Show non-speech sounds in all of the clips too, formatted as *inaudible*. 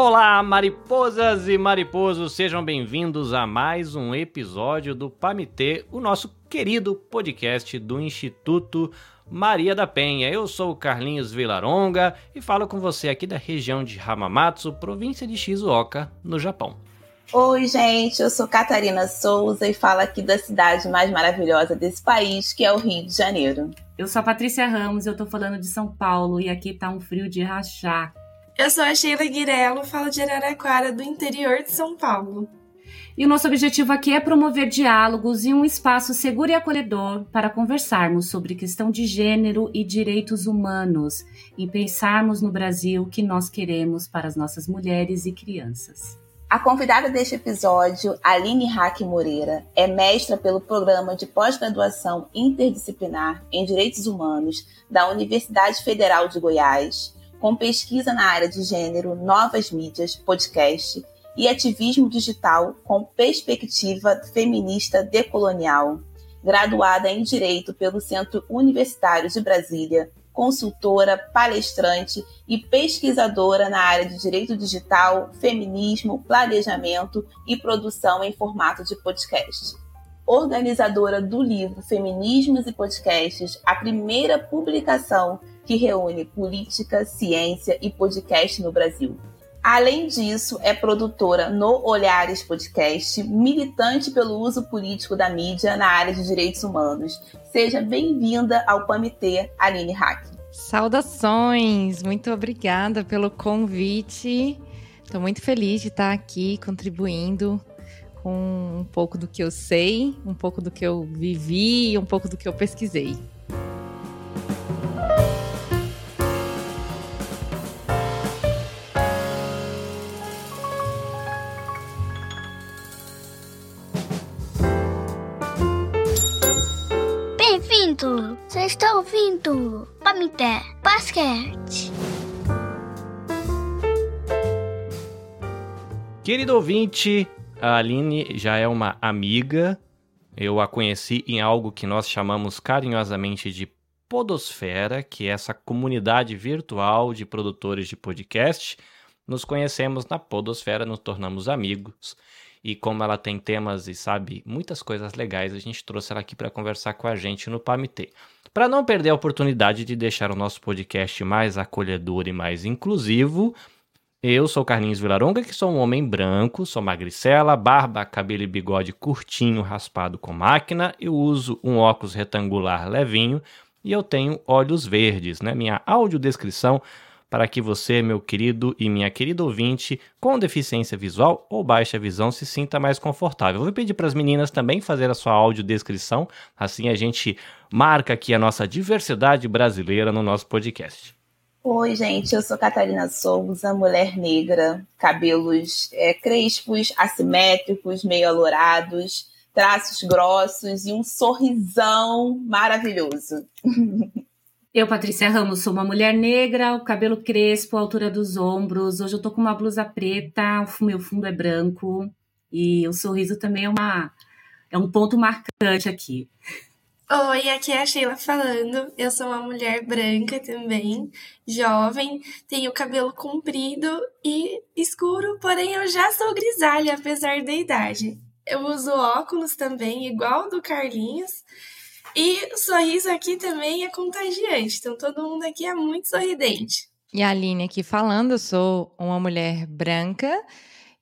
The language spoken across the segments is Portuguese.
Olá, mariposas e mariposos, sejam bem-vindos a mais um episódio do Pamitê, o nosso querido podcast do Instituto Maria da Penha. Eu sou o Carlinhos Vilaronga e falo com você aqui da região de Hamamatsu, província de Shizuoka, no Japão. Oi, gente, eu sou Catarina Souza e falo aqui da cidade mais maravilhosa desse país, que é o Rio de Janeiro. Eu sou a Patrícia Ramos, eu tô falando de São Paulo e aqui tá um frio de rachar. Eu sou a Sheila Guirello, falo de Araraquara, do interior de São Paulo. E o nosso objetivo aqui é promover diálogos e um espaço seguro e acolhedor para conversarmos sobre questão de gênero e direitos humanos e pensarmos no Brasil que nós queremos para as nossas mulheres e crianças. A convidada deste episódio, Aline Hack Moreira, é mestra pelo programa de pós-graduação interdisciplinar em Direitos Humanos da Universidade Federal de Goiás com pesquisa na área de gênero, novas mídias, podcast e ativismo digital com perspectiva feminista decolonial. Graduada em Direito pelo Centro Universitário de Brasília, consultora, palestrante e pesquisadora na área de direito digital, feminismo, planejamento e produção em formato de podcast. Organizadora do livro Feminismos e Podcasts, a primeira publicação que reúne política, ciência e podcast no Brasil. Além disso, é produtora no Olhares Podcast, militante pelo uso político da mídia na área de direitos humanos. Seja bem-vinda ao Comitê, Aline Hack. Saudações! Muito obrigada pelo convite. Estou muito feliz de estar aqui contribuindo com um pouco do que eu sei, um pouco do que eu vivi e um pouco do que eu pesquisei. Ouvindo? Você está ouvindo? Pamité Basquete. Querido ouvinte, a Aline já é uma amiga. Eu a conheci em algo que nós chamamos carinhosamente de Podosfera, que é essa comunidade virtual de produtores de podcast. Nos conhecemos na Podosfera, nos tornamos amigos e como ela tem temas e sabe muitas coisas legais, a gente trouxe ela aqui para conversar com a gente no PAMT. Para não perder a oportunidade de deixar o nosso podcast mais acolhedor e mais inclusivo, eu sou Carlinhos Vilaronga, que sou um homem branco, sou magricela, barba, cabelo e bigode curtinho, raspado com máquina, eu uso um óculos retangular levinho e eu tenho olhos verdes, né? Minha audiodescrição para que você, meu querido e minha querida ouvinte, com deficiência visual ou baixa visão, se sinta mais confortável. vou pedir para as meninas também fazer a sua audiodescrição, assim a gente marca aqui a nossa diversidade brasileira no nosso podcast. Oi, gente, eu sou Catarina Souza, mulher negra, cabelos é, crespos, assimétricos, meio alourados, traços grossos e um sorrisão maravilhoso. *laughs* Eu, Patrícia Ramos, sou uma mulher negra, o cabelo crespo, a altura dos ombros. Hoje eu tô com uma blusa preta, o meu fundo é branco e o sorriso também é uma é um ponto marcante aqui. Oi, aqui é a Sheila falando. Eu sou uma mulher branca também, jovem, tenho cabelo comprido e escuro, porém eu já sou grisalha apesar da idade. Eu uso óculos também, igual do Carlinhos. E o sorriso aqui também é contagiante, então todo mundo aqui é muito sorridente. E a Aline aqui falando, eu sou uma mulher branca,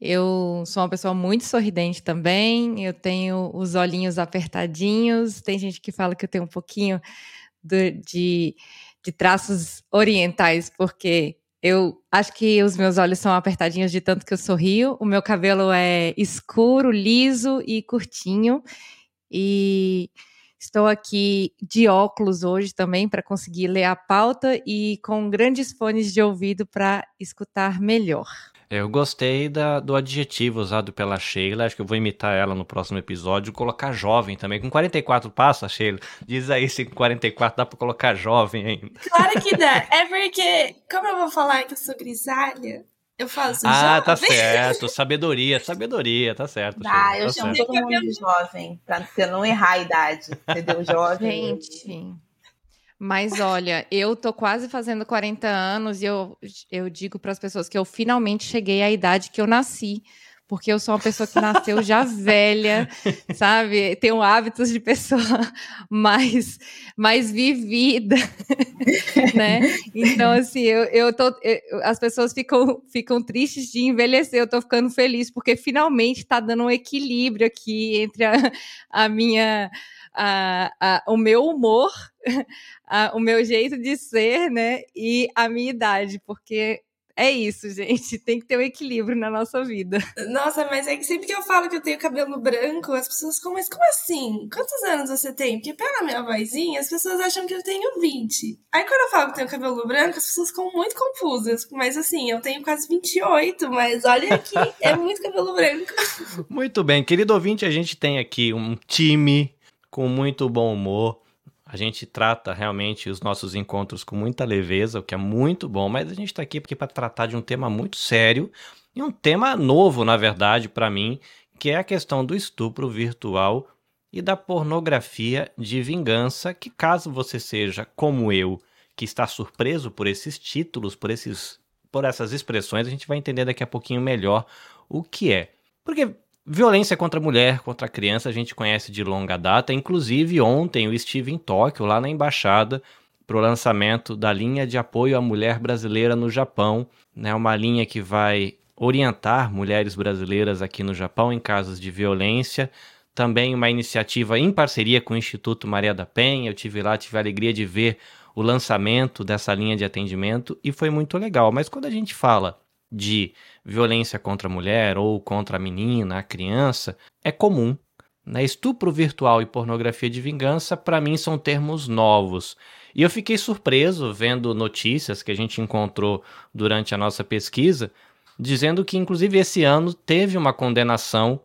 eu sou uma pessoa muito sorridente também, eu tenho os olhinhos apertadinhos, tem gente que fala que eu tenho um pouquinho de, de, de traços orientais, porque eu acho que os meus olhos são apertadinhos de tanto que eu sorrio, o meu cabelo é escuro, liso e curtinho, e Estou aqui de óculos hoje também para conseguir ler a pauta e com grandes fones de ouvido para escutar melhor. Eu gostei da, do adjetivo usado pela Sheila, acho que eu vou imitar ela no próximo episódio, colocar jovem também. Com 44 passa, Sheila? Diz aí se com 44 dá para colocar jovem ainda. Claro que dá. É porque, como eu vou falar que eu sou grisalha, eu faço Ah, tá jovem. tá certo. Sabedoria, sabedoria, tá certo. Tá, eu tá chamo todo mundo de jovem, pra você não errar a idade, entendeu? Jovem. Gente, Mas olha, eu tô quase fazendo 40 anos e eu, eu digo para as pessoas que eu finalmente cheguei à idade que eu nasci porque eu sou uma pessoa que nasceu já velha, sabe? Tenho hábitos de pessoa *laughs* mais, mais vivida, *laughs* né? Então, assim, eu, eu tô. Eu, as pessoas ficam, ficam tristes de envelhecer, eu tô ficando feliz, porque finalmente tá dando um equilíbrio aqui entre a, a minha. A, a, o meu humor, *laughs* a, o meu jeito de ser, né? E a minha idade, porque é isso, gente. *laughs* Tem que ter um equilíbrio na nossa vida. Nossa, mas é que sempre que eu falo que eu tenho cabelo branco, as pessoas ficam, mas como assim? Quantos anos você tem? Porque pela minha vozinha, as pessoas acham que eu tenho 20. Aí quando eu falo que eu tenho cabelo branco, as pessoas ficam muito confusas. Mas assim, eu tenho quase 28, mas olha aqui, é muito cabelo branco. Muito bem, querido ouvinte, a gente tem aqui um time com muito bom humor a gente trata realmente os nossos encontros com muita leveza, o que é muito bom, mas a gente está aqui porque para tratar de um tema muito sério e um tema novo, na verdade, para mim, que é a questão do estupro virtual e da pornografia de vingança, que caso você seja como eu, que está surpreso por esses títulos, por esses por essas expressões, a gente vai entender daqui a pouquinho melhor o que é. Porque Violência contra a mulher, contra a criança, a gente conhece de longa data. Inclusive, ontem eu estive em Tóquio, lá na embaixada, para o lançamento da linha de apoio à mulher brasileira no Japão. Né? Uma linha que vai orientar mulheres brasileiras aqui no Japão em casos de violência. Também uma iniciativa em parceria com o Instituto Maria da Penha. Eu tive lá, tive a alegria de ver o lançamento dessa linha de atendimento e foi muito legal. Mas quando a gente fala de violência contra a mulher ou contra a menina, a criança, é comum. Né? Estupro virtual e pornografia de vingança, para mim, são termos novos. E eu fiquei surpreso vendo notícias que a gente encontrou durante a nossa pesquisa, dizendo que, inclusive, esse ano teve uma condenação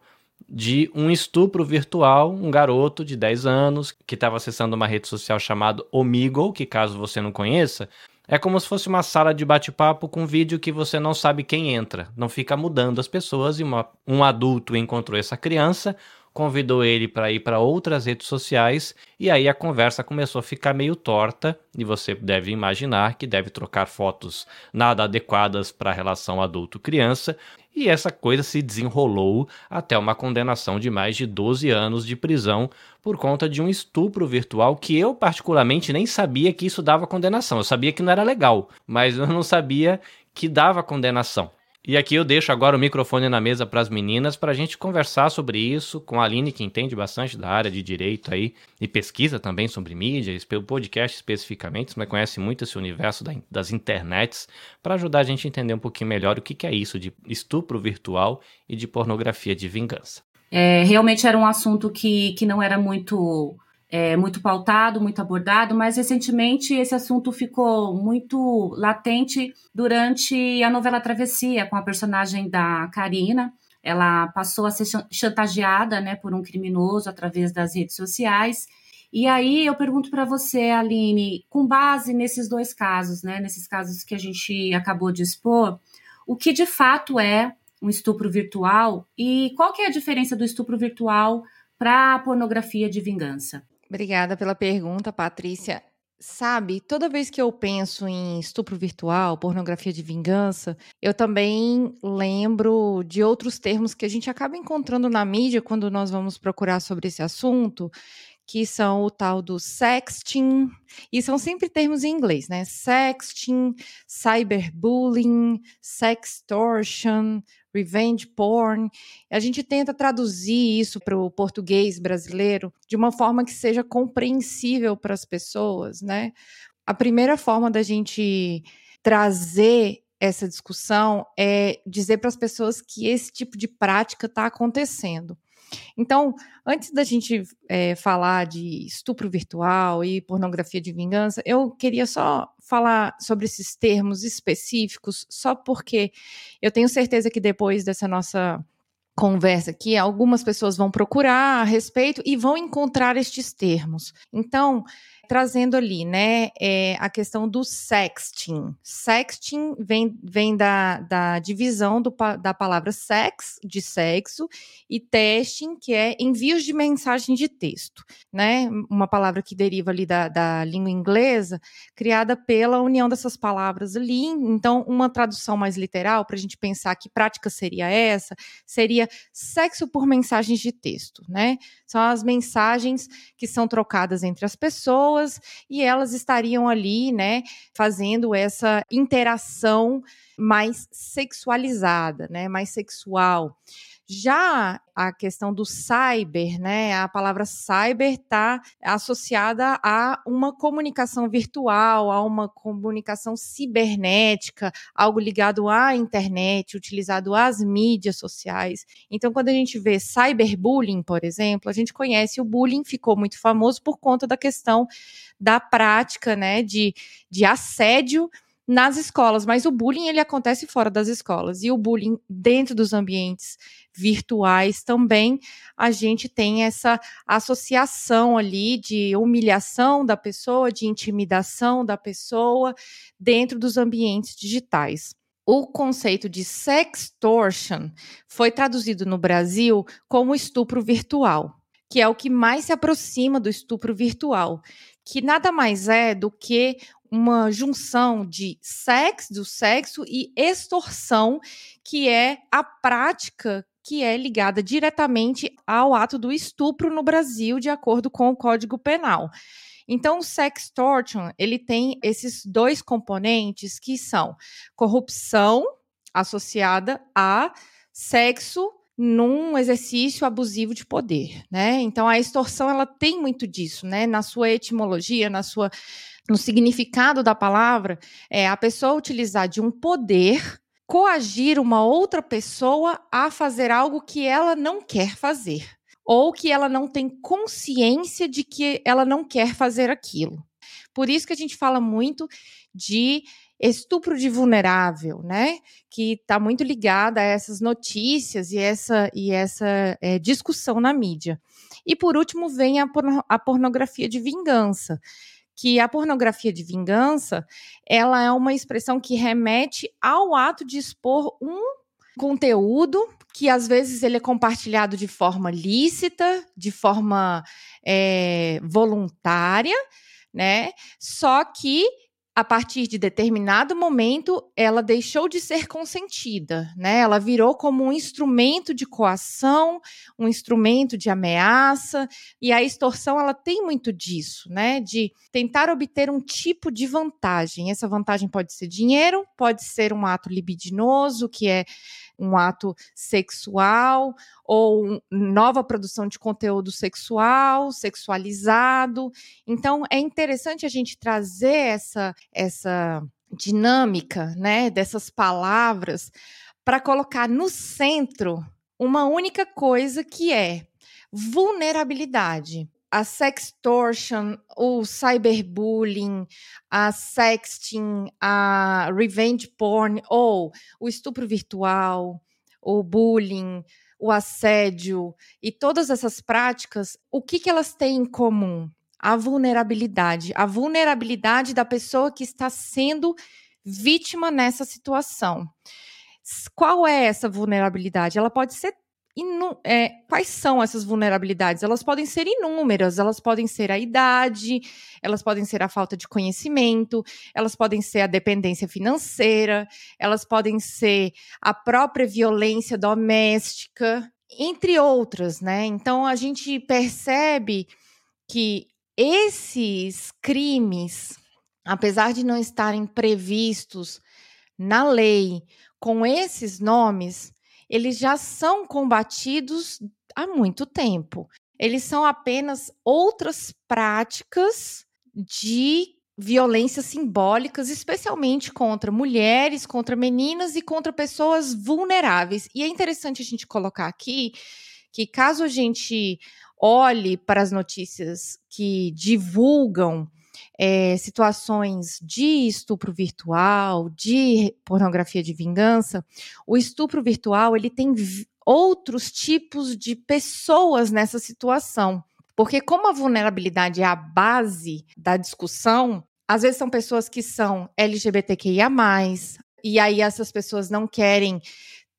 de um estupro virtual, um garoto de 10 anos que estava acessando uma rede social chamada Omegle, que caso você não conheça, é como se fosse uma sala de bate-papo com vídeo que você não sabe quem entra. Não fica mudando as pessoas e uma, um adulto encontrou essa criança, convidou ele para ir para outras redes sociais e aí a conversa começou a ficar meio torta e você deve imaginar que deve trocar fotos nada adequadas para a relação adulto-criança e essa coisa se desenrolou até uma condenação de mais de 12 anos de prisão por conta de um estupro virtual que eu particularmente nem sabia que isso dava condenação. Eu sabia que não era legal, mas eu não sabia que dava condenação. E aqui eu deixo agora o microfone na mesa para as meninas para a gente conversar sobre isso com a Aline, que entende bastante da área de direito aí e pesquisa também sobre mídia, pelo podcast especificamente, mas conhece muito esse universo das internets, para ajudar a gente a entender um pouquinho melhor o que, que é isso de estupro virtual e de pornografia de vingança. É, realmente era um assunto que, que não era muito é, muito pautado, muito abordado, mas recentemente esse assunto ficou muito latente durante a novela Travessia, com a personagem da Karina. Ela passou a ser chantageada né, por um criminoso através das redes sociais. E aí eu pergunto para você, Aline, com base nesses dois casos, né, nesses casos que a gente acabou de expor, o que de fato é um estupro virtual e qual que é a diferença do estupro virtual para a pornografia de vingança? Obrigada pela pergunta, Patrícia. Sabe, toda vez que eu penso em estupro virtual, pornografia de vingança, eu também lembro de outros termos que a gente acaba encontrando na mídia quando nós vamos procurar sobre esse assunto, que são o tal do sexting, e são sempre termos em inglês, né? Sexting, cyberbullying, sextortion, revenge porn. A gente tenta traduzir isso para o português brasileiro de uma forma que seja compreensível para as pessoas, né? A primeira forma da gente trazer essa discussão é dizer para as pessoas que esse tipo de prática está acontecendo. Então, antes da gente é, falar de estupro virtual e pornografia de vingança, eu queria só falar sobre esses termos específicos, só porque eu tenho certeza que depois dessa nossa conversa aqui, algumas pessoas vão procurar a respeito e vão encontrar estes termos. Então, trazendo ali, né, é, a questão do sexting. Sexting vem, vem da, da divisão do, da palavra sex, de sexo, e testing, que é envios de mensagem de texto, né? Uma palavra que deriva ali da, da língua inglesa, criada pela união dessas palavras ali. Então, uma tradução mais literal, para a gente pensar que prática seria essa, seria sexo por mensagens de texto, né? São as mensagens que são trocadas entre as pessoas e elas estariam ali, né, fazendo essa interação mais sexualizada, né, mais sexual. Já a questão do cyber, né? A palavra cyber está associada a uma comunicação virtual, a uma comunicação cibernética, algo ligado à internet, utilizado às mídias sociais. Então, quando a gente vê cyberbullying, por exemplo, a gente conhece o bullying, ficou muito famoso por conta da questão da prática, né, de, de assédio nas escolas, mas o bullying ele acontece fora das escolas e o bullying dentro dos ambientes virtuais também a gente tem essa associação ali de humilhação da pessoa, de intimidação da pessoa dentro dos ambientes digitais. O conceito de sextortion foi traduzido no Brasil como estupro virtual, que é o que mais se aproxima do estupro virtual, que nada mais é do que uma junção de sexo, do sexo e extorsão, que é a prática que é ligada diretamente ao ato do estupro no Brasil, de acordo com o Código Penal. Então, o sextortion, ele tem esses dois componentes que são corrupção associada a sexo num exercício abusivo de poder, né? Então a extorsão ela tem muito disso, né? Na sua etimologia, na sua no significado da palavra, é a pessoa utilizar de um poder coagir uma outra pessoa a fazer algo que ela não quer fazer, ou que ela não tem consciência de que ela não quer fazer aquilo. Por isso que a gente fala muito de estupro de vulnerável, né? Que está muito ligada a essas notícias e essa, e essa é, discussão na mídia. E por último vem a, porno, a pornografia de vingança, que a pornografia de vingança, ela é uma expressão que remete ao ato de expor um conteúdo que às vezes ele é compartilhado de forma lícita, de forma é, voluntária, né? Só que a partir de determinado momento, ela deixou de ser consentida, né? Ela virou como um instrumento de coação, um instrumento de ameaça, e a extorsão ela tem muito disso, né? De tentar obter um tipo de vantagem. Essa vantagem pode ser dinheiro, pode ser um ato libidinoso, que é um ato sexual ou nova produção de conteúdo sexual, sexualizado. Então é interessante a gente trazer essa essa dinâmica, né, dessas palavras para colocar no centro uma única coisa que é vulnerabilidade a sextortion, o cyberbullying, a sexting, a revenge porn, ou o estupro virtual, o bullying, o assédio e todas essas práticas, o que, que elas têm em comum? A vulnerabilidade. A vulnerabilidade da pessoa que está sendo vítima nessa situação. Qual é essa vulnerabilidade? Ela pode ser inu é, quais são essas vulnerabilidades? Elas podem ser inúmeras, elas podem ser a idade, elas podem ser a falta de conhecimento, elas podem ser a dependência financeira, elas podem ser a própria violência doméstica, entre outras, né? Então a gente percebe que esses crimes, apesar de não estarem previstos na lei com esses nomes, eles já são combatidos há muito tempo. Eles são apenas outras práticas de violências simbólicas, especialmente contra mulheres, contra meninas e contra pessoas vulneráveis. E é interessante a gente colocar aqui que caso a gente olhe para as notícias que divulgam é, situações de estupro virtual, de pornografia de vingança, o estupro virtual ele tem outros tipos de pessoas nessa situação. Porque como a vulnerabilidade é a base da discussão, às vezes são pessoas que são LGBTQIA+, e aí essas pessoas não querem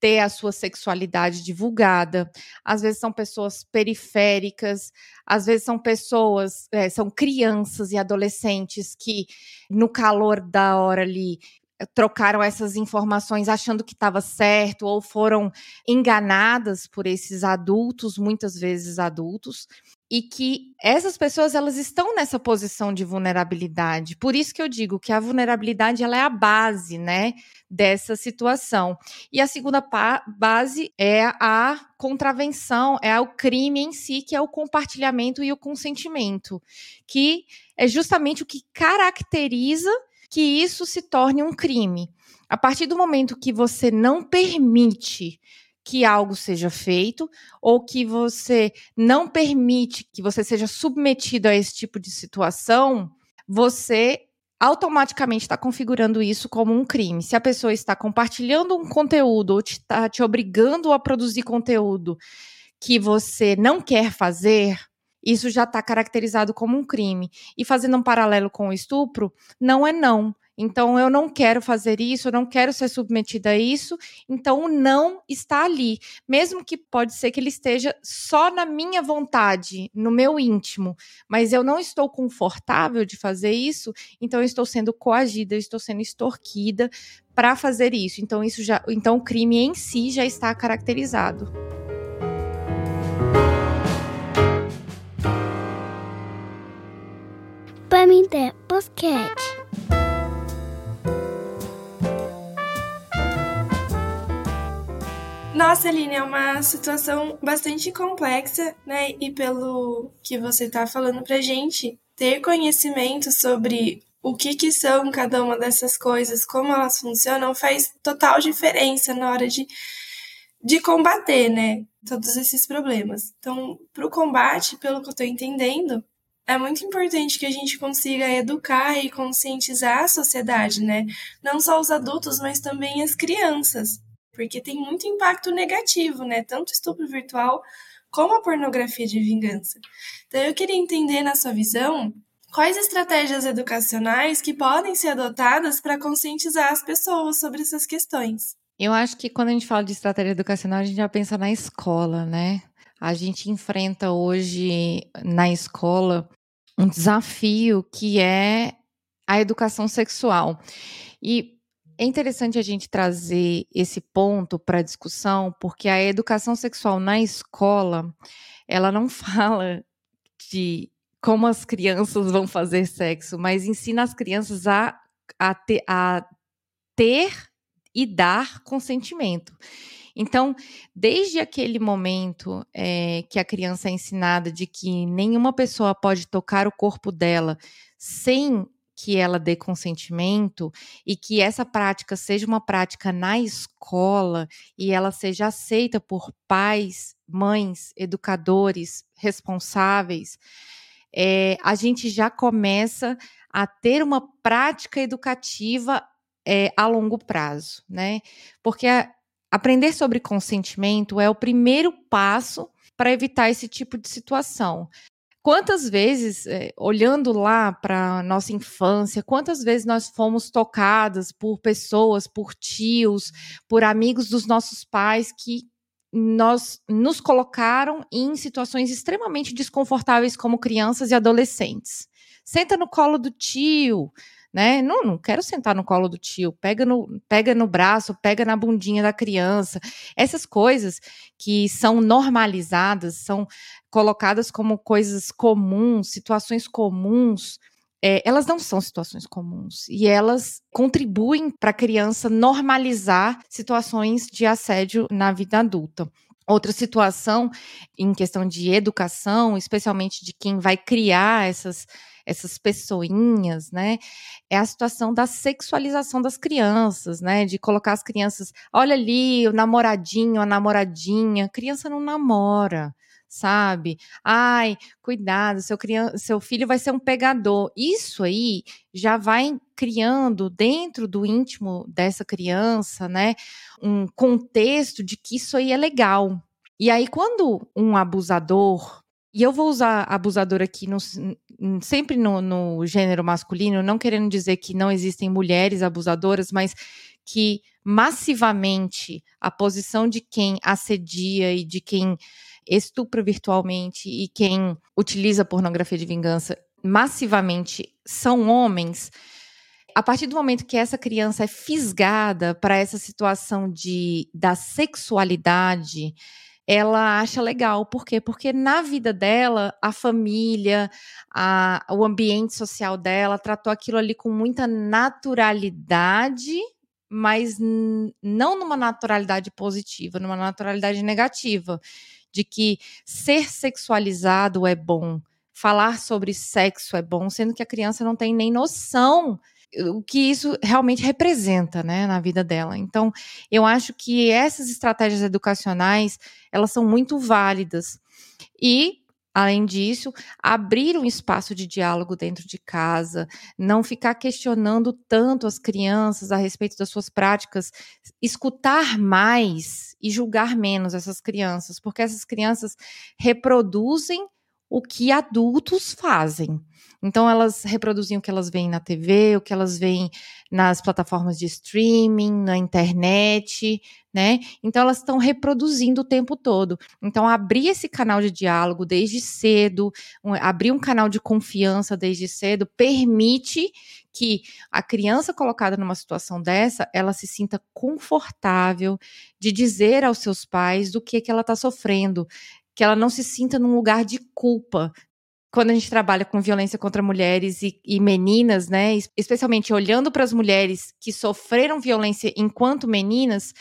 ter a sua sexualidade divulgada. Às vezes são pessoas periféricas, às vezes são pessoas, é, são crianças e adolescentes que, no calor da hora ali, trocaram essas informações achando que estava certo ou foram enganadas por esses adultos, muitas vezes adultos e que essas pessoas elas estão nessa posição de vulnerabilidade. Por isso que eu digo que a vulnerabilidade ela é a base, né, dessa situação. E a segunda base é a contravenção, é o crime em si, que é o compartilhamento e o consentimento, que é justamente o que caracteriza que isso se torne um crime. A partir do momento que você não permite que algo seja feito ou que você não permite que você seja submetido a esse tipo de situação, você automaticamente está configurando isso como um crime. Se a pessoa está compartilhando um conteúdo ou está te obrigando a produzir conteúdo que você não quer fazer, isso já está caracterizado como um crime. E fazendo um paralelo com o estupro, não é não. Então, eu não quero fazer isso, eu não quero ser submetida a isso. Então, o não está ali. Mesmo que pode ser que ele esteja só na minha vontade, no meu íntimo, mas eu não estou confortável de fazer isso, então eu estou sendo coagida, eu estou sendo extorquida para fazer isso. Então, isso já, então o crime em si já está caracterizado. Pamité Podcast. Nossa, Aline, é uma situação bastante complexa, né? E pelo que você está falando pra gente, ter conhecimento sobre o que, que são cada uma dessas coisas, como elas funcionam, faz total diferença na hora de, de combater, né? Todos esses problemas. Então, para o combate, pelo que eu estou entendendo, é muito importante que a gente consiga educar e conscientizar a sociedade, né? Não só os adultos, mas também as crianças porque tem muito impacto negativo, né? Tanto estupro virtual como a pornografia de vingança. Então eu queria entender na sua visão quais estratégias educacionais que podem ser adotadas para conscientizar as pessoas sobre essas questões. Eu acho que quando a gente fala de estratégia educacional, a gente já pensa na escola, né? A gente enfrenta hoje na escola um desafio que é a educação sexual. E é interessante a gente trazer esse ponto para discussão, porque a educação sexual na escola, ela não *laughs* fala de como as crianças vão fazer sexo, mas ensina as crianças a, a, a ter e dar consentimento. Então, desde aquele momento é, que a criança é ensinada de que nenhuma pessoa pode tocar o corpo dela sem que ela dê consentimento e que essa prática seja uma prática na escola e ela seja aceita por pais, mães, educadores responsáveis, é, a gente já começa a ter uma prática educativa é, a longo prazo, né? Porque a, aprender sobre consentimento é o primeiro passo para evitar esse tipo de situação. Quantas vezes, é, olhando lá para nossa infância, quantas vezes nós fomos tocadas por pessoas, por tios, por amigos dos nossos pais que nós nos colocaram em situações extremamente desconfortáveis como crianças e adolescentes. Senta no colo do tio, né? Não, não quero sentar no colo do tio, pega no, pega no braço, pega na bundinha da criança. Essas coisas que são normalizadas, são colocadas como coisas comuns, situações comuns, é, elas não são situações comuns e elas contribuem para a criança normalizar situações de assédio na vida adulta. Outra situação em questão de educação, especialmente de quem vai criar essas essas pessoinhas, né? É a situação da sexualização das crianças, né? De colocar as crianças, olha ali, o namoradinho, a namoradinha. criança não namora sabe? Ai, cuidado, seu, criança, seu filho vai ser um pegador. Isso aí já vai criando dentro do íntimo dessa criança, né, um contexto de que isso aí é legal. E aí, quando um abusador E eu vou usar abusador aqui no, sempre no, no gênero masculino, não querendo dizer que não existem mulheres abusadoras, mas que massivamente a posição de quem assedia e de quem estupra virtualmente e quem utiliza pornografia de vingança massivamente são homens, a partir do momento que essa criança é fisgada para essa situação de da sexualidade, ela acha legal. Por quê? Porque na vida dela, a família, a, o ambiente social dela tratou aquilo ali com muita naturalidade, mas não numa naturalidade positiva, numa naturalidade negativa. De que ser sexualizado é bom, falar sobre sexo é bom, sendo que a criança não tem nem noção o que isso realmente representa, né, na vida dela. Então, eu acho que essas estratégias educacionais, elas são muito válidas. E Além disso, abrir um espaço de diálogo dentro de casa, não ficar questionando tanto as crianças a respeito das suas práticas, escutar mais e julgar menos essas crianças, porque essas crianças reproduzem o que adultos fazem. Então, elas reproduzem o que elas veem na TV, o que elas veem nas plataformas de streaming, na internet, né? Então, elas estão reproduzindo o tempo todo. Então, abrir esse canal de diálogo desde cedo, um, abrir um canal de confiança desde cedo, permite que a criança colocada numa situação dessa, ela se sinta confortável de dizer aos seus pais do que, que ela está sofrendo, que ela não se sinta num lugar de culpa, quando a gente trabalha com violência contra mulheres e, e meninas, né, especialmente olhando para as mulheres que sofreram violência enquanto meninas,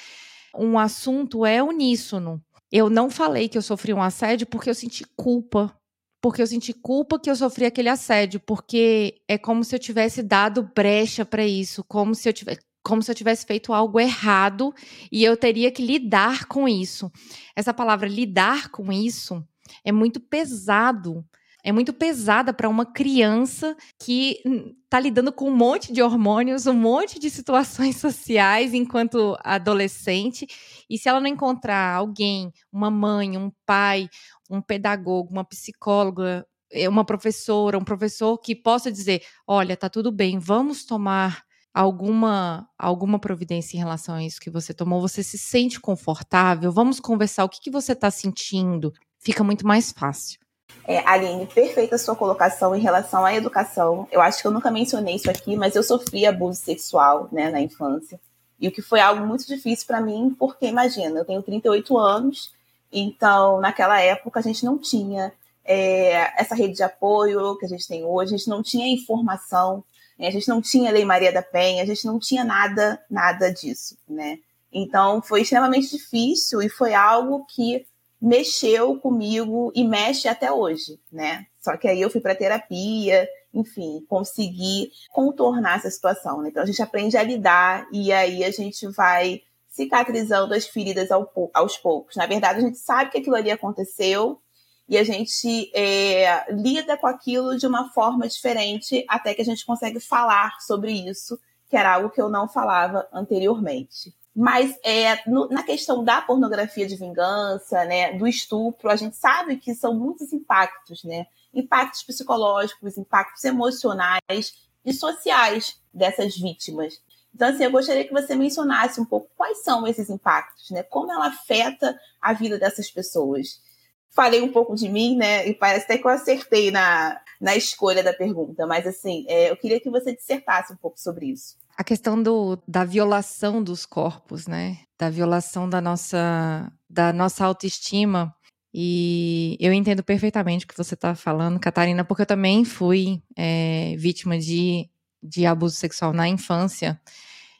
um assunto é uníssono. Eu não falei que eu sofri um assédio porque eu senti culpa. Porque eu senti culpa que eu sofri aquele assédio, porque é como se eu tivesse dado brecha para isso, como se eu tivesse como se eu tivesse feito algo errado e eu teria que lidar com isso. Essa palavra lidar com isso é muito pesado é muito pesada para uma criança que está lidando com um monte de hormônios, um monte de situações *laughs* sociais enquanto adolescente. E se ela não encontrar alguém, uma mãe, um pai, um pedagogo, uma psicóloga, eh, uma professora, um professor que possa dizer: olha, tá tudo bem, vamos tomar alguma alguma providência em relação a isso que você tomou, você se sente confortável, vamos conversar o que, que você está sentindo, fica muito mais fácil. É, Aline, perfeita sua colocação em relação à educação. Eu acho que eu nunca mencionei isso aqui, mas eu sofri abuso sexual né, na infância. E o que foi algo muito difícil para mim, porque imagina, eu tenho 38 anos, então naquela época a gente não tinha é, essa rede de apoio que a gente tem hoje, a gente não tinha informação, né, a gente não tinha Lei Maria da Penha, a gente não tinha nada, nada disso, né? Então foi extremamente difícil e foi algo que mexeu comigo e mexe até hoje, né? Só que aí eu fui para terapia, enfim, consegui contornar essa situação. Né? Então a gente aprende a lidar e aí a gente vai cicatrizando as feridas aos poucos. Na verdade, a gente sabe que aquilo ali aconteceu e a gente é, lida com aquilo de uma forma diferente até que a gente consegue falar sobre isso, que era algo que eu não falava anteriormente. Mas é, no, na questão da pornografia de vingança, né, do estupro, a gente sabe que são muitos impactos, né? Impactos psicológicos, impactos emocionais e sociais dessas vítimas. Então, assim, eu gostaria que você mencionasse um pouco quais são esses impactos, né? Como ela afeta a vida dessas pessoas. Falei um pouco de mim, né? E parece até que eu acertei na, na escolha da pergunta, mas assim, é, eu queria que você dissertasse um pouco sobre isso a questão do, da violação dos corpos, né? Da violação da nossa, da nossa autoestima. E eu entendo perfeitamente o que você está falando, Catarina, porque eu também fui é, vítima de, de abuso sexual na infância.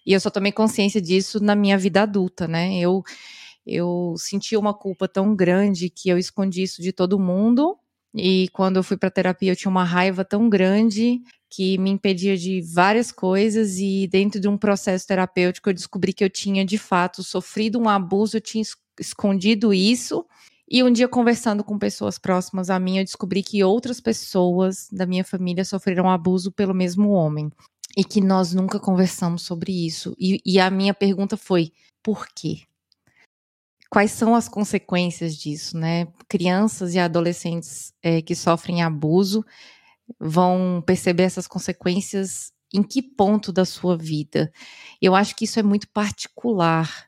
E eu só tomei consciência disso na minha vida adulta, né? Eu, eu senti uma culpa tão grande que eu escondi isso de todo mundo. E quando eu fui para terapia, eu tinha uma raiva tão grande que me impedia de várias coisas e dentro de um processo terapêutico eu descobri que eu tinha de fato sofrido um abuso, eu tinha escondido isso. E um dia conversando com pessoas próximas a mim, eu descobri que outras pessoas da minha família sofreram abuso pelo mesmo homem e que nós nunca conversamos sobre isso. E, e a minha pergunta foi: por quê? quais são as consequências disso, né? Crianças e adolescentes é, que sofrem abuso vão perceber essas consequências em que ponto da sua vida. Eu acho que isso é muito particular.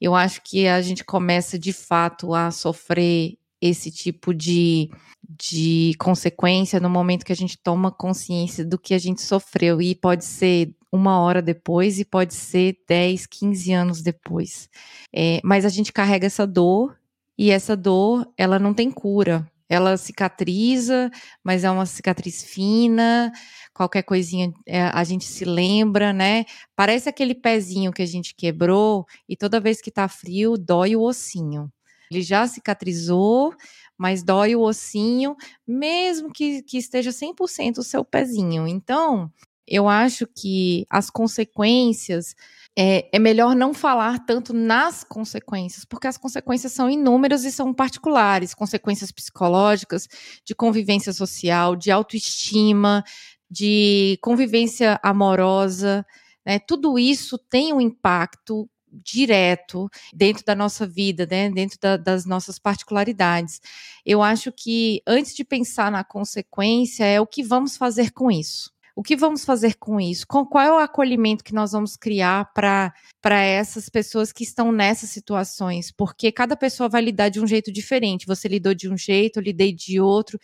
Eu acho que a gente começa de fato a sofrer esse tipo de, de consequência no momento que a gente toma consciência do que a gente sofreu. E pode ser uma hora depois e pode ser 10, 15 anos depois. É, mas a gente carrega essa dor e essa dor, ela não tem cura. Ela cicatriza, mas é uma cicatriz fina, qualquer coisinha é, a gente se lembra, né? Parece aquele pezinho que a gente quebrou e toda vez que tá frio, dói o ossinho. Ele já cicatrizou, mas dói o ossinho, mesmo que, que esteja 100% o seu pezinho. Então, eu acho que as consequências é, é, melhor não falar tanto nas consequências, porque as consequências são inúmeras e são particulares consequências psicológicas, de convivência social, de autoestima, de convivência amorosa. Né? Tudo isso tem um impacto direto dentro da nossa vida, né, dentro da, das nossas particularidades. Eu acho que antes de pensar na consequência é o que vamos fazer com isso. O que vamos fazer com isso? Com, qual é o acolhimento que nós vamos criar para essas pessoas que estão nessas situações? Porque cada pessoa vai lidar de um jeito diferente. Você lidou de um jeito, eu lidei de outro.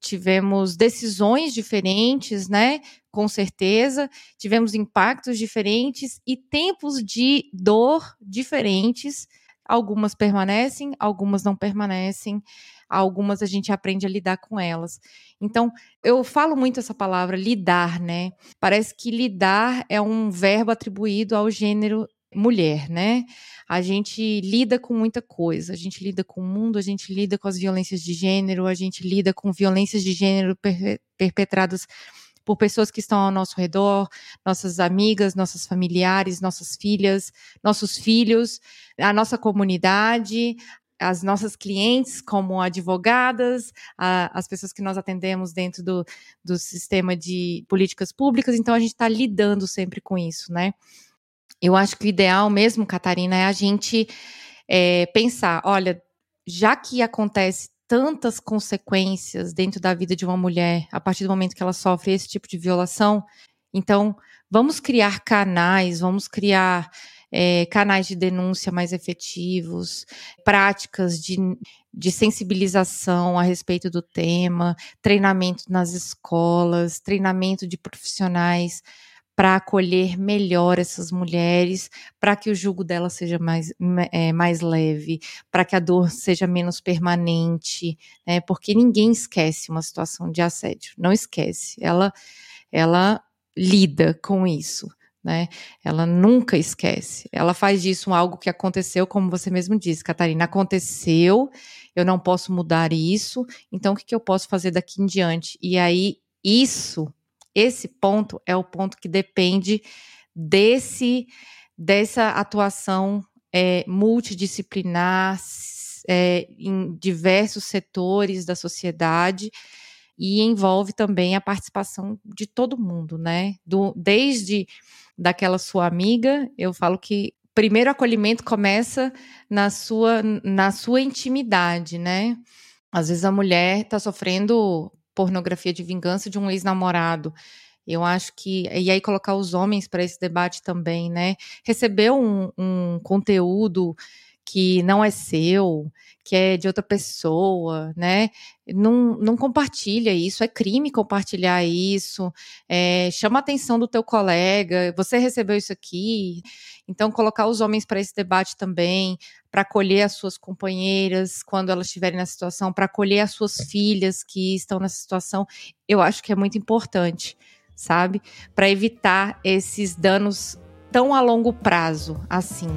Tivemos decisões diferentes, né? Com certeza. Tivemos impactos diferentes e tempos de dor diferentes. Algumas permanecem, algumas não permanecem algumas a gente aprende a lidar com elas. Então, eu falo muito essa palavra lidar, né? Parece que lidar é um verbo atribuído ao gênero mulher, né? A gente lida com muita coisa, a gente lida com o mundo, a gente lida com as violências de gênero, a gente lida com violências de gênero per perpetradas por pessoas que estão ao nosso redor, nossas amigas, nossas familiares, nossas filhas, nossos filhos, a nossa comunidade, as nossas clientes como advogadas, a, as pessoas que nós atendemos dentro do, do sistema de políticas públicas, então a gente está lidando sempre com isso, né? Eu acho que o ideal mesmo, Catarina, é a gente é, pensar, olha, já que acontece tantas consequências dentro da vida de uma mulher a partir do momento que ela sofre esse tipo de violação, então vamos criar canais, vamos criar é, canais de denúncia mais efetivos, práticas de, de sensibilização a respeito do tema, treinamento nas escolas, treinamento de profissionais para acolher melhor essas mulheres, para que o julgo dela seja mais, é, mais leve, para que a dor seja menos permanente, né? Porque ninguém esquece uma situação de assédio, não esquece. Ela, ela lida com isso né? Ela nunca esquece. Ela faz disso algo que aconteceu, como você mesmo disse, Catarina, aconteceu, eu não posso mudar isso, então o que, que eu posso fazer daqui em diante? E aí, isso, esse ponto é o ponto que depende desse dessa atuação é, multidisciplinar é, em diversos setores da sociedade e envolve também a participação de todo mundo, né? Do, desde daquela sua amiga, eu falo que primeiro acolhimento começa na sua, na sua intimidade, né? Às vezes a mulher está sofrendo pornografia de vingança de um ex-namorado. Eu acho que. E aí colocar os homens para esse debate também, né? Receber um, um conteúdo que não é seu, que é de outra pessoa, né? Não, não compartilha isso, é crime compartilhar isso, é, chama a atenção do teu colega, você recebeu isso aqui. Então, colocar os homens para esse debate também, para acolher as suas companheiras quando elas estiverem nessa situação, para acolher as suas filhas que estão nessa situação, eu acho que é muito importante, sabe? Para evitar esses danos tão a longo prazo assim.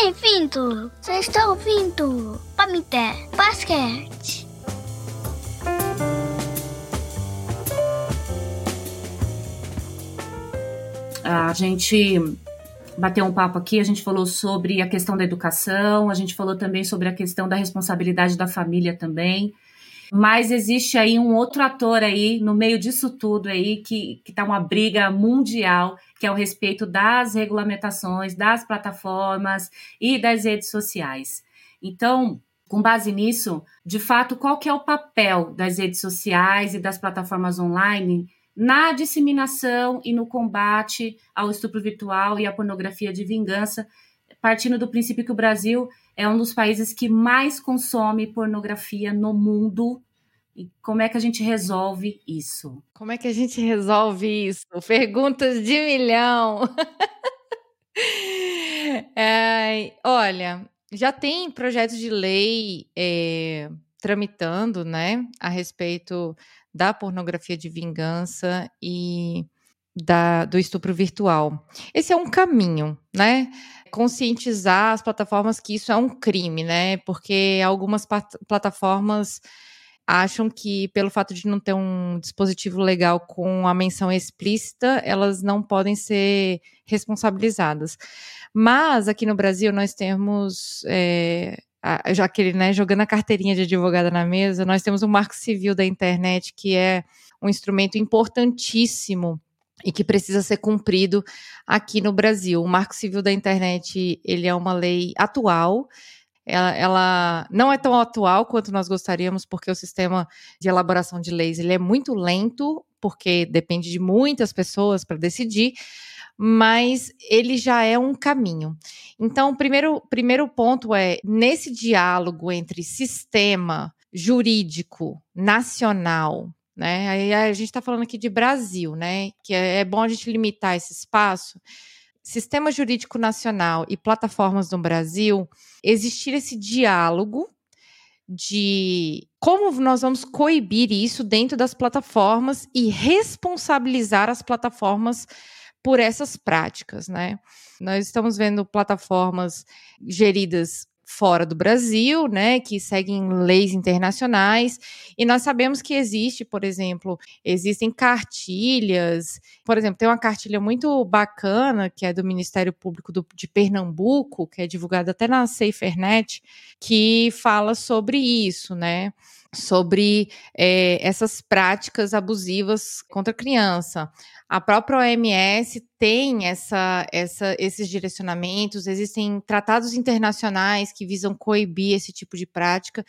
Bem-vindo! Você está ouvindo Pamité Basquete. A gente bateu um papo aqui, a gente falou sobre a questão da educação, a gente falou também sobre a questão da responsabilidade da família também. Mas existe aí um outro ator aí no meio disso tudo aí que que tá uma briga mundial, que é o respeito das regulamentações das plataformas e das redes sociais. Então, com base nisso, de fato, qual que é o papel das redes sociais e das plataformas online na disseminação e no combate ao estupro virtual e à pornografia de vingança, partindo do princípio que o Brasil é um dos países que mais consome pornografia no mundo. E como é que a gente resolve isso? Como é que a gente resolve isso? Perguntas de milhão. *laughs* é, olha, já tem projetos de lei é, tramitando, né, a respeito da pornografia de vingança e da, do estupro virtual. Esse é um caminho, né? Conscientizar as plataformas que isso é um crime, né? Porque algumas plataformas acham que, pelo fato de não ter um dispositivo legal com a menção explícita, elas não podem ser responsabilizadas. Mas aqui no Brasil nós temos é, já aquele, né, jogando a carteirinha de advogada na mesa, nós temos o Marco Civil da internet, que é um instrumento importantíssimo e que precisa ser cumprido aqui no Brasil. O Marco Civil da internet, ele é uma lei atual, ela, ela, não é tão atual quanto nós gostaríamos, porque o sistema de elaboração de leis ele é muito lento, porque depende de muitas pessoas para decidir, mas ele já é um caminho. Então, o primeiro, primeiro ponto é nesse diálogo entre sistema jurídico nacional, né? Aí a gente está falando aqui de Brasil, né? Que é, é bom a gente limitar esse espaço. Sistema jurídico nacional e plataformas no Brasil, existir esse diálogo de como nós vamos coibir isso dentro das plataformas e responsabilizar as plataformas por essas práticas, né? Nós estamos vendo plataformas geridas fora do Brasil, né, que seguem leis internacionais, e nós sabemos que existe, por exemplo, existem cartilhas, por exemplo, tem uma cartilha muito bacana que é do Ministério Público do, de Pernambuco, que é divulgada até na SaferNet, que fala sobre isso, né, sobre é, essas práticas abusivas contra a criança. A própria OMS tem essa, essa, esses direcionamentos, existem tratados internacionais que visam coibir esse tipo de prática.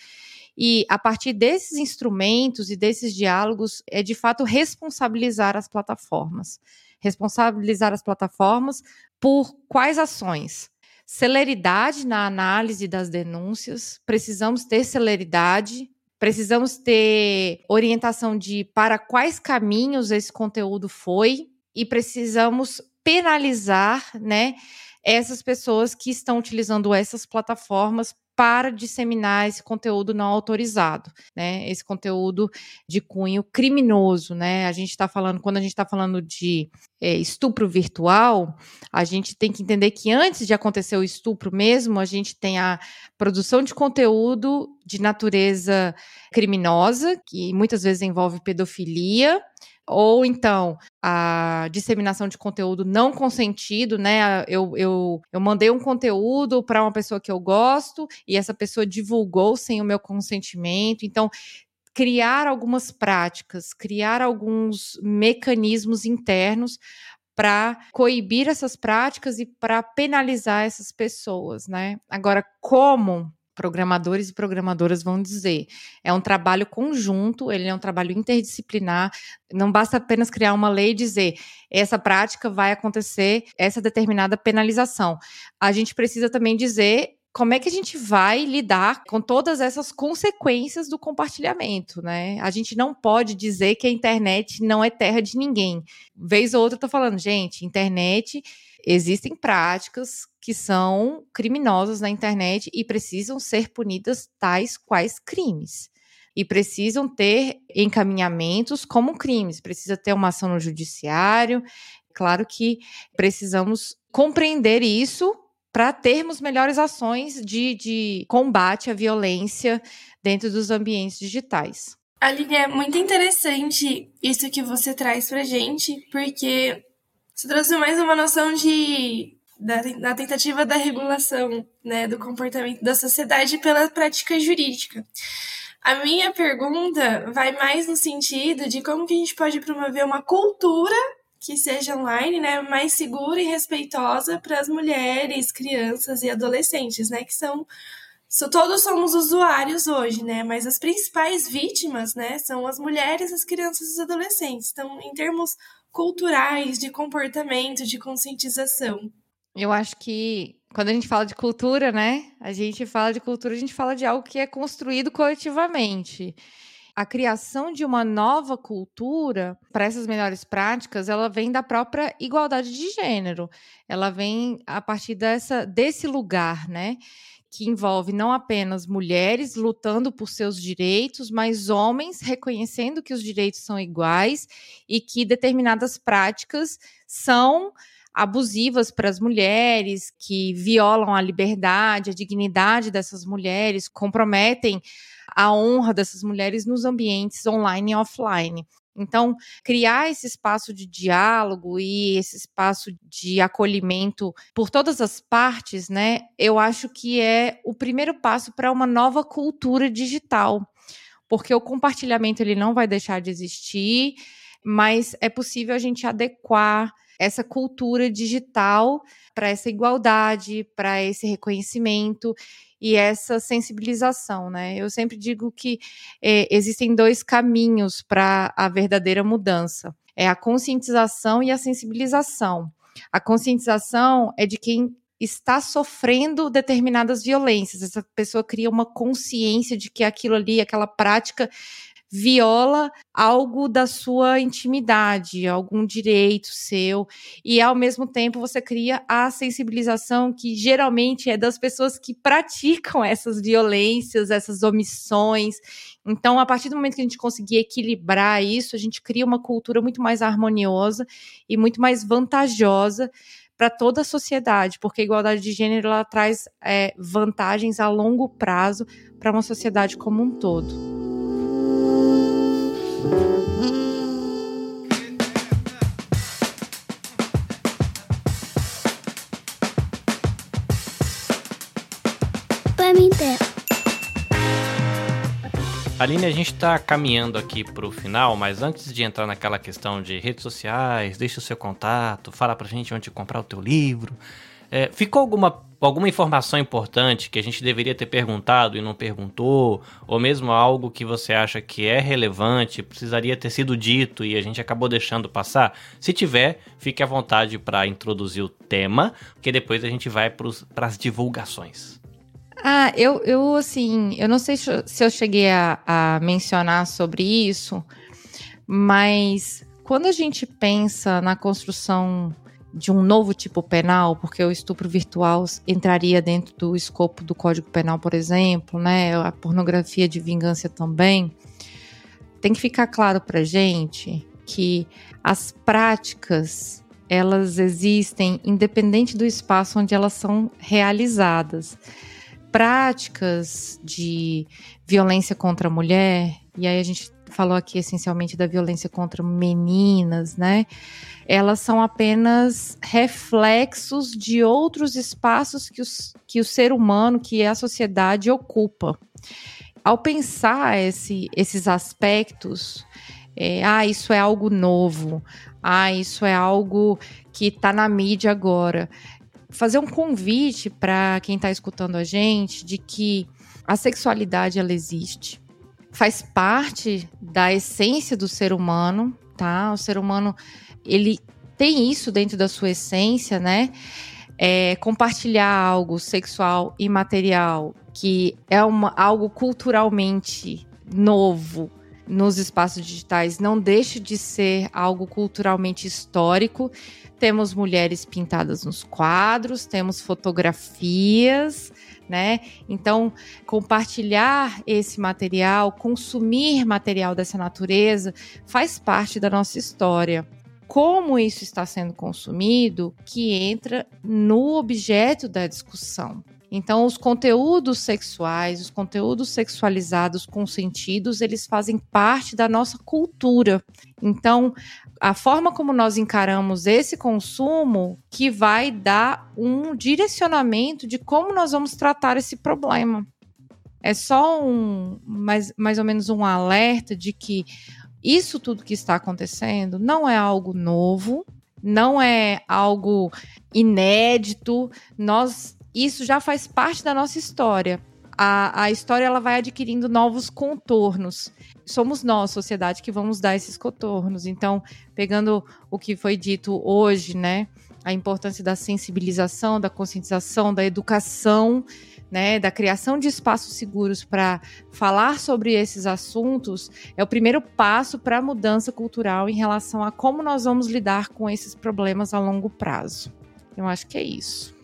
E a partir desses instrumentos e desses diálogos, é de fato responsabilizar as plataformas. Responsabilizar as plataformas por quais ações? Celeridade na análise das denúncias, precisamos ter celeridade Precisamos ter orientação de para quais caminhos esse conteúdo foi e precisamos penalizar, né, essas pessoas que estão utilizando essas plataformas para disseminar esse conteúdo não autorizado, né? Esse conteúdo de cunho criminoso, né? A gente está falando, quando a gente está falando de é, estupro virtual, a gente tem que entender que antes de acontecer o estupro mesmo, a gente tem a produção de conteúdo de natureza criminosa, que muitas vezes envolve pedofilia, ou então a disseminação de conteúdo não consentido, né? Eu, eu, eu mandei um conteúdo para uma pessoa que eu gosto e essa pessoa divulgou sem o meu consentimento. Então, criar algumas práticas, criar alguns mecanismos internos para coibir essas práticas e para penalizar essas pessoas, né? Agora, como programadores e programadoras vão dizer. É um trabalho conjunto, ele é um trabalho interdisciplinar. Não basta apenas criar uma lei e dizer essa prática vai acontecer, essa determinada penalização. A gente precisa também dizer como é que a gente vai lidar com todas essas consequências do compartilhamento, né? A gente não pode dizer que a internet não é terra de ninguém. Vez ou outra eu tô falando, gente, internet existem práticas que são criminosas na internet e precisam ser punidas tais quais crimes. E precisam ter encaminhamentos como crimes, precisa ter uma ação no judiciário. Claro que precisamos compreender isso para termos melhores ações de, de combate à violência dentro dos ambientes digitais. Aline, é muito interessante isso que você traz para gente, porque você trouxe mais uma noção de da, da tentativa da regulação né, do comportamento da sociedade pela prática jurídica. A minha pergunta vai mais no sentido de como que a gente pode promover uma cultura que seja online, né, mais segura e respeitosa para as mulheres, crianças e adolescentes, né, que são todos somos usuários hoje, né? Mas as principais vítimas, né, são as mulheres, as crianças e os adolescentes. Então, em termos culturais, de comportamento, de conscientização. Eu acho que quando a gente fala de cultura, né? A gente fala de cultura, a gente fala de algo que é construído coletivamente. A criação de uma nova cultura para essas melhores práticas, ela vem da própria igualdade de gênero. Ela vem a partir dessa, desse lugar, né? Que envolve não apenas mulheres lutando por seus direitos, mas homens reconhecendo que os direitos são iguais e que determinadas práticas são abusivas para as mulheres, que violam a liberdade, a dignidade dessas mulheres, comprometem a honra dessas mulheres nos ambientes online e offline. Então, criar esse espaço de diálogo e esse espaço de acolhimento por todas as partes, né? Eu acho que é o primeiro passo para uma nova cultura digital, porque o compartilhamento ele não vai deixar de existir, mas é possível a gente adequar essa cultura digital para essa igualdade, para esse reconhecimento e essa sensibilização, né? Eu sempre digo que é, existem dois caminhos para a verdadeira mudança: é a conscientização e a sensibilização. A conscientização é de quem está sofrendo determinadas violências. Essa pessoa cria uma consciência de que aquilo ali, aquela prática viola algo da sua intimidade, algum direito seu, e ao mesmo tempo você cria a sensibilização que geralmente é das pessoas que praticam essas violências, essas omissões. Então, a partir do momento que a gente conseguir equilibrar isso, a gente cria uma cultura muito mais harmoniosa e muito mais vantajosa para toda a sociedade, porque a igualdade de gênero ela traz é, vantagens a longo prazo para uma sociedade como um todo. Aline, a gente está caminhando aqui para o final, mas antes de entrar naquela questão de redes sociais, deixa o seu contato, fala para gente onde comprar o teu livro. É, ficou alguma, alguma informação importante que a gente deveria ter perguntado e não perguntou? Ou mesmo algo que você acha que é relevante, precisaria ter sido dito e a gente acabou deixando passar? Se tiver, fique à vontade para introduzir o tema, porque depois a gente vai para as divulgações. Ah, eu, eu assim, eu não sei se eu cheguei a, a mencionar sobre isso, mas quando a gente pensa na construção de um novo tipo penal, porque o estupro virtual entraria dentro do escopo do Código Penal, por exemplo, né? A pornografia de vingança também. Tem que ficar claro para gente que as práticas elas existem independente do espaço onde elas são realizadas práticas de violência contra a mulher, e aí a gente falou aqui essencialmente da violência contra meninas, né? Elas são apenas reflexos de outros espaços que, os, que o ser humano, que a sociedade ocupa. Ao pensar esse, esses aspectos, é, ah, isso é algo novo, ah, isso é algo que está na mídia agora fazer um convite para quem está escutando a gente de que a sexualidade ela existe, faz parte da essência do ser humano, tá? O ser humano ele tem isso dentro da sua essência, né? É, compartilhar algo sexual e material que é uma, algo culturalmente novo nos espaços digitais não deixa de ser algo culturalmente histórico temos mulheres pintadas nos quadros, temos fotografias, né? Então, compartilhar esse material, consumir material dessa natureza, faz parte da nossa história. Como isso está sendo consumido, que entra no objeto da discussão. Então, os conteúdos sexuais, os conteúdos sexualizados consentidos, eles fazem parte da nossa cultura. Então, a forma como nós encaramos esse consumo que vai dar um direcionamento de como nós vamos tratar esse problema. é só um mais, mais ou menos um alerta de que isso tudo que está acontecendo não é algo novo, não é algo inédito. Nós isso já faz parte da nossa história. A, a história ela vai adquirindo novos contornos. Somos nós, sociedade, que vamos dar esses contornos. Então, pegando o que foi dito hoje, né? A importância da sensibilização, da conscientização, da educação né, da criação de espaços seguros para falar sobre esses assuntos é o primeiro passo para a mudança cultural em relação a como nós vamos lidar com esses problemas a longo prazo. Eu acho que é isso.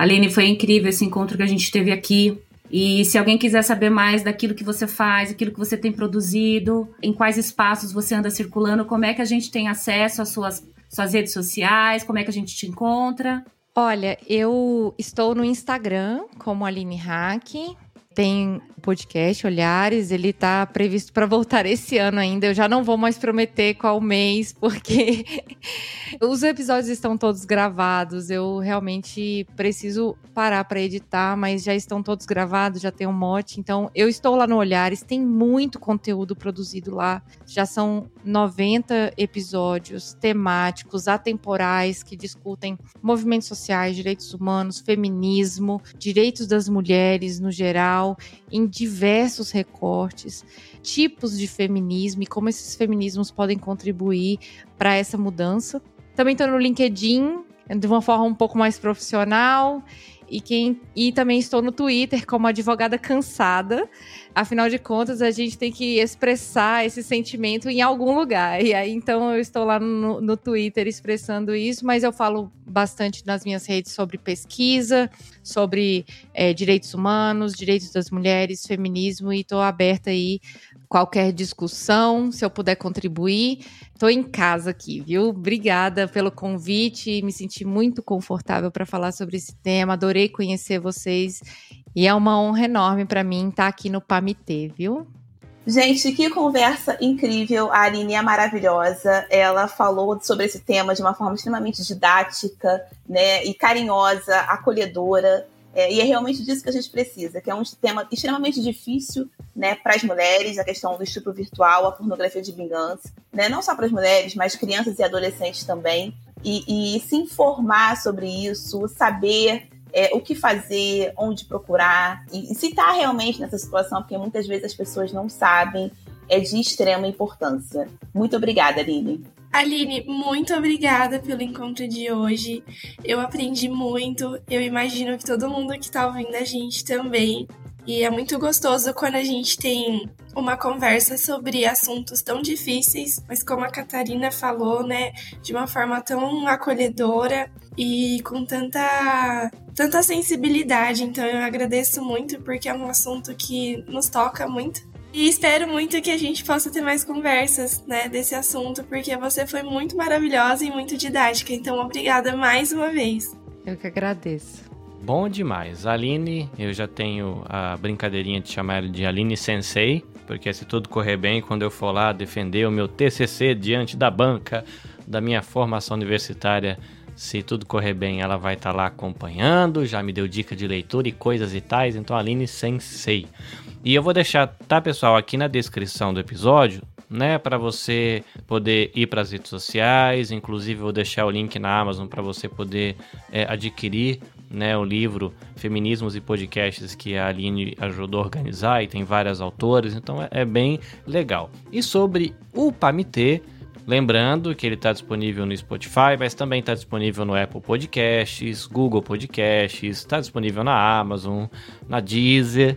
Aline, foi incrível esse encontro que a gente teve aqui. E se alguém quiser saber mais daquilo que você faz, aquilo que você tem produzido, em quais espaços você anda circulando, como é que a gente tem acesso às suas, suas redes sociais, como é que a gente te encontra? Olha, eu estou no Instagram como Aline Hack. Tem podcast Olhares, ele está previsto para voltar esse ano ainda. Eu já não vou mais prometer qual mês, *laughs* porque os episódios estão todos gravados. Eu realmente preciso parar para editar, mas já estão todos gravados, já tem um mote. Então, eu estou lá no Olhares, tem muito conteúdo produzido lá. Já são 90 episódios temáticos, atemporais, que discutem movimentos sociais, direitos humanos, feminismo, direitos das mulheres no geral em diversos recortes, tipos de feminismo e como esses feminismos podem contribuir para essa mudança. Também estou no LinkedIn, de uma forma um pouco mais profissional. E, quem, e também estou no Twitter como advogada cansada. Afinal de contas, a gente tem que expressar esse sentimento em algum lugar. E aí, então, eu estou lá no, no Twitter expressando isso, mas eu falo bastante nas minhas redes sobre pesquisa, sobre é, direitos humanos, direitos das mulheres, feminismo, e estou aberta aí qualquer discussão, se eu puder contribuir. Estou em casa aqui, viu? Obrigada pelo convite, me senti muito confortável para falar sobre esse tema, adorei conhecer vocês e é uma honra enorme para mim estar aqui no PAMITê, viu? Gente, que conversa incrível. A Aline é maravilhosa. Ela falou sobre esse tema de uma forma extremamente didática, né, e carinhosa, acolhedora. É, e é realmente disso que a gente precisa, que é um tema extremamente difícil né, para as mulheres, a questão do estupro virtual, a pornografia de vingança, né, não só para as mulheres, mas crianças e adolescentes também. E, e se informar sobre isso, saber é, o que fazer, onde procurar, e, e se está realmente nessa situação, porque muitas vezes as pessoas não sabem, é de extrema importância. Muito obrigada, Aline. Aline, muito obrigada pelo encontro de hoje. Eu aprendi muito. Eu imagino que todo mundo que está ouvindo a gente também. E é muito gostoso quando a gente tem uma conversa sobre assuntos tão difíceis, mas como a Catarina falou, né, de uma forma tão acolhedora e com tanta tanta sensibilidade. Então eu agradeço muito porque é um assunto que nos toca muito e espero muito que a gente possa ter mais conversas, né, desse assunto, porque você foi muito maravilhosa e muito didática. Então, obrigada mais uma vez. Eu que agradeço. Bom demais. Aline, eu já tenho a brincadeirinha de chamar ela de Aline Sensei, porque se tudo correr bem, quando eu for lá defender o meu TCC diante da banca da minha formação universitária, se tudo correr bem, ela vai estar tá lá acompanhando, já me deu dica de leitura e coisas e tais, então Aline Sensei. E eu vou deixar, tá, pessoal, aqui na descrição do episódio, né, para você poder ir para as redes sociais, inclusive vou deixar o link na Amazon para você poder é, adquirir, né, o livro Feminismos e Podcasts que a Aline ajudou a organizar e tem várias autores, então é, é bem legal. E sobre o Pamitê, Lembrando que ele está disponível no Spotify, mas também está disponível no Apple Podcasts, Google Podcasts, está disponível na Amazon, na Deezer,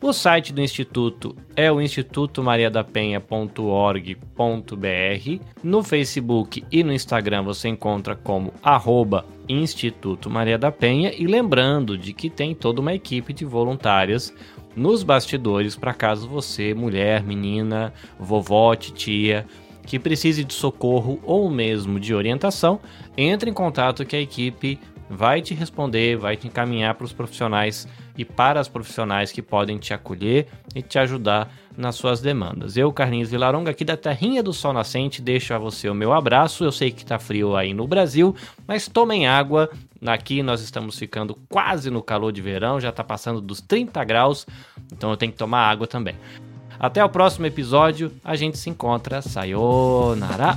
o site do Instituto é o institutomariadapenha.org.br. No Facebook e no Instagram você encontra como arroba Instituto Maria da Penha. E lembrando de que tem toda uma equipe de voluntárias nos bastidores para caso você, mulher, menina, vovó, titia, que precise de socorro ou mesmo de orientação, entre em contato que a equipe vai te responder, vai te encaminhar para os profissionais e para as profissionais que podem te acolher e te ajudar nas suas demandas. Eu, Carlinhos Vilaronga, aqui da Terrinha do Sol Nascente, deixo a você o meu abraço. Eu sei que está frio aí no Brasil, mas tomem água. Aqui nós estamos ficando quase no calor de verão, já está passando dos 30 graus, então eu tenho que tomar água também. Até o próximo episódio, a gente se encontra. Sayonara!